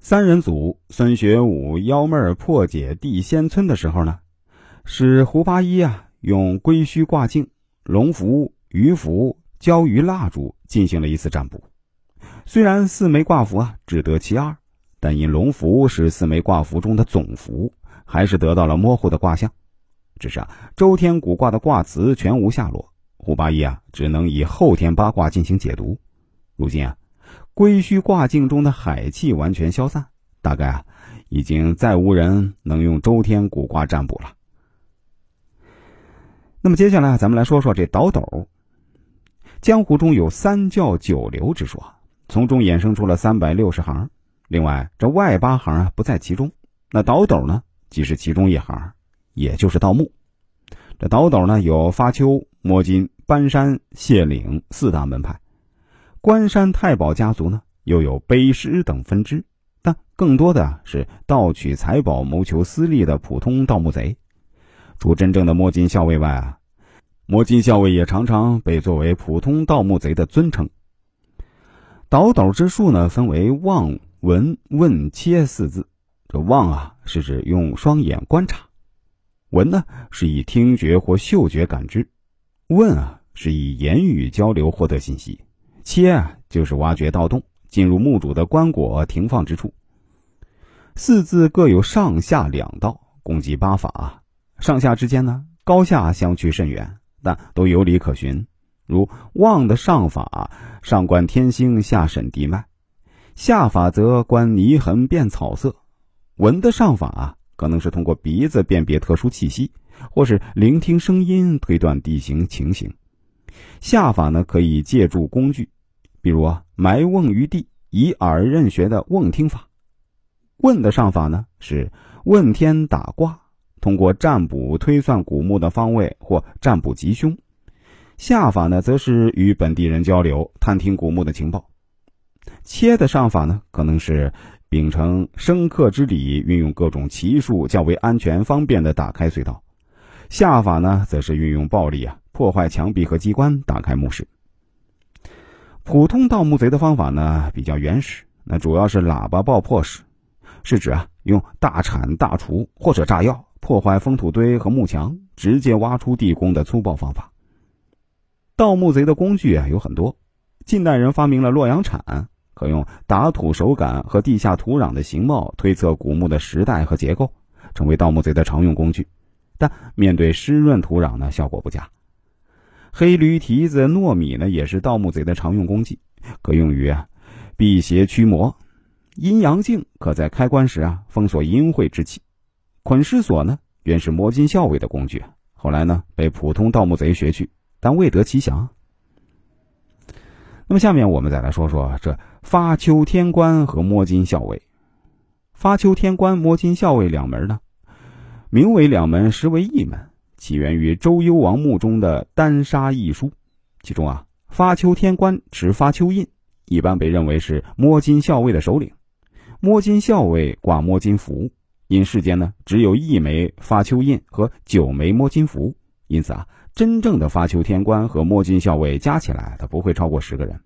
三人组孙学武幺妹儿破解地仙村的时候呢，使胡八一啊用龟须挂镜、龙符、鱼符、焦鱼蜡烛进行了一次占卜。虽然四枚卦符啊只得其二，但因龙符是四枚卦符中的总符，还是得到了模糊的卦象。只是啊，周天古卦的卦辞全无下落，胡八一啊只能以后天八卦进行解读。如今啊。龟墟卦境中的海气完全消散，大概啊，已经再无人能用周天古卦占卜了。那么接下来咱们来说说这倒斗。江湖中有三教九流之说，从中衍生出了三百六十行。另外，这外八行啊不在其中。那倒斗呢，即是其中一行，也就是盗墓。这倒斗呢，有发丘、摸金、搬山、卸岭四大门派。关山太保家族呢，又有碑师等分支，但更多的是盗取财宝、谋求私利的普通盗墓贼。除真正的摸金校尉外啊，摸金校尉也常常被作为普通盗墓贼的尊称。倒斗之术呢，分为望、闻、问、切四字。这望啊，是指用双眼观察；闻呢，是以听觉或嗅觉感知；问啊，是以言语交流获得信息。切，就是挖掘盗洞，进入墓主的棺椁停放之处。四字各有上下两道，共计八法。上下之间呢，高下相去甚远，但都有理可循。如望的上法，上观天星，下审地脉；下法则观泥痕辨草色。闻的上法可能是通过鼻子辨别特殊气息，或是聆听声音推断地形情形。下法呢，可以借助工具。比如啊，埋瓮于地，以耳任学的瓮听法；问的上法呢是问天打卦，通过占卜推算古墓的方位或占卜吉凶；下法呢则是与本地人交流，探听古墓的情报。切的上法呢，可能是秉承生克之理，运用各种奇术，较为安全方便的打开隧道；下法呢，则是运用暴力啊，破坏墙壁和机关，打开墓室。普通盗墓贼的方法呢比较原始，那主要是喇叭爆破式，是指啊用大铲、大锄或者炸药破坏封土堆和墓墙，直接挖出地宫的粗暴方法。盗墓贼的工具啊有很多，近代人发明了洛阳铲，可用打土手感和地下土壤的形貌推测古墓的时代和结构，成为盗墓贼的常用工具。但面对湿润土壤呢，效果不佳。黑驴蹄子、糯米呢，也是盗墓贼的常用工具，可用于啊辟邪驱魔。阴阳镜可在开棺时啊封锁阴晦之气。捆尸索呢，原是摸金校尉的工具，后来呢被普通盗墓贼学去，但未得其详。那么下面我们再来说说这发丘天官和摸金校尉。发丘天官、摸金校尉两门呢，名为两门，实为一门。起源于周幽王墓中的丹砂异书，其中啊，发丘天官持发丘印，一般被认为是摸金校尉的首领。摸金校尉挂摸金符，因世间呢只有一枚发丘印和九枚摸金符，因此啊，真正的发丘天官和摸金校尉加起来，他不会超过十个人。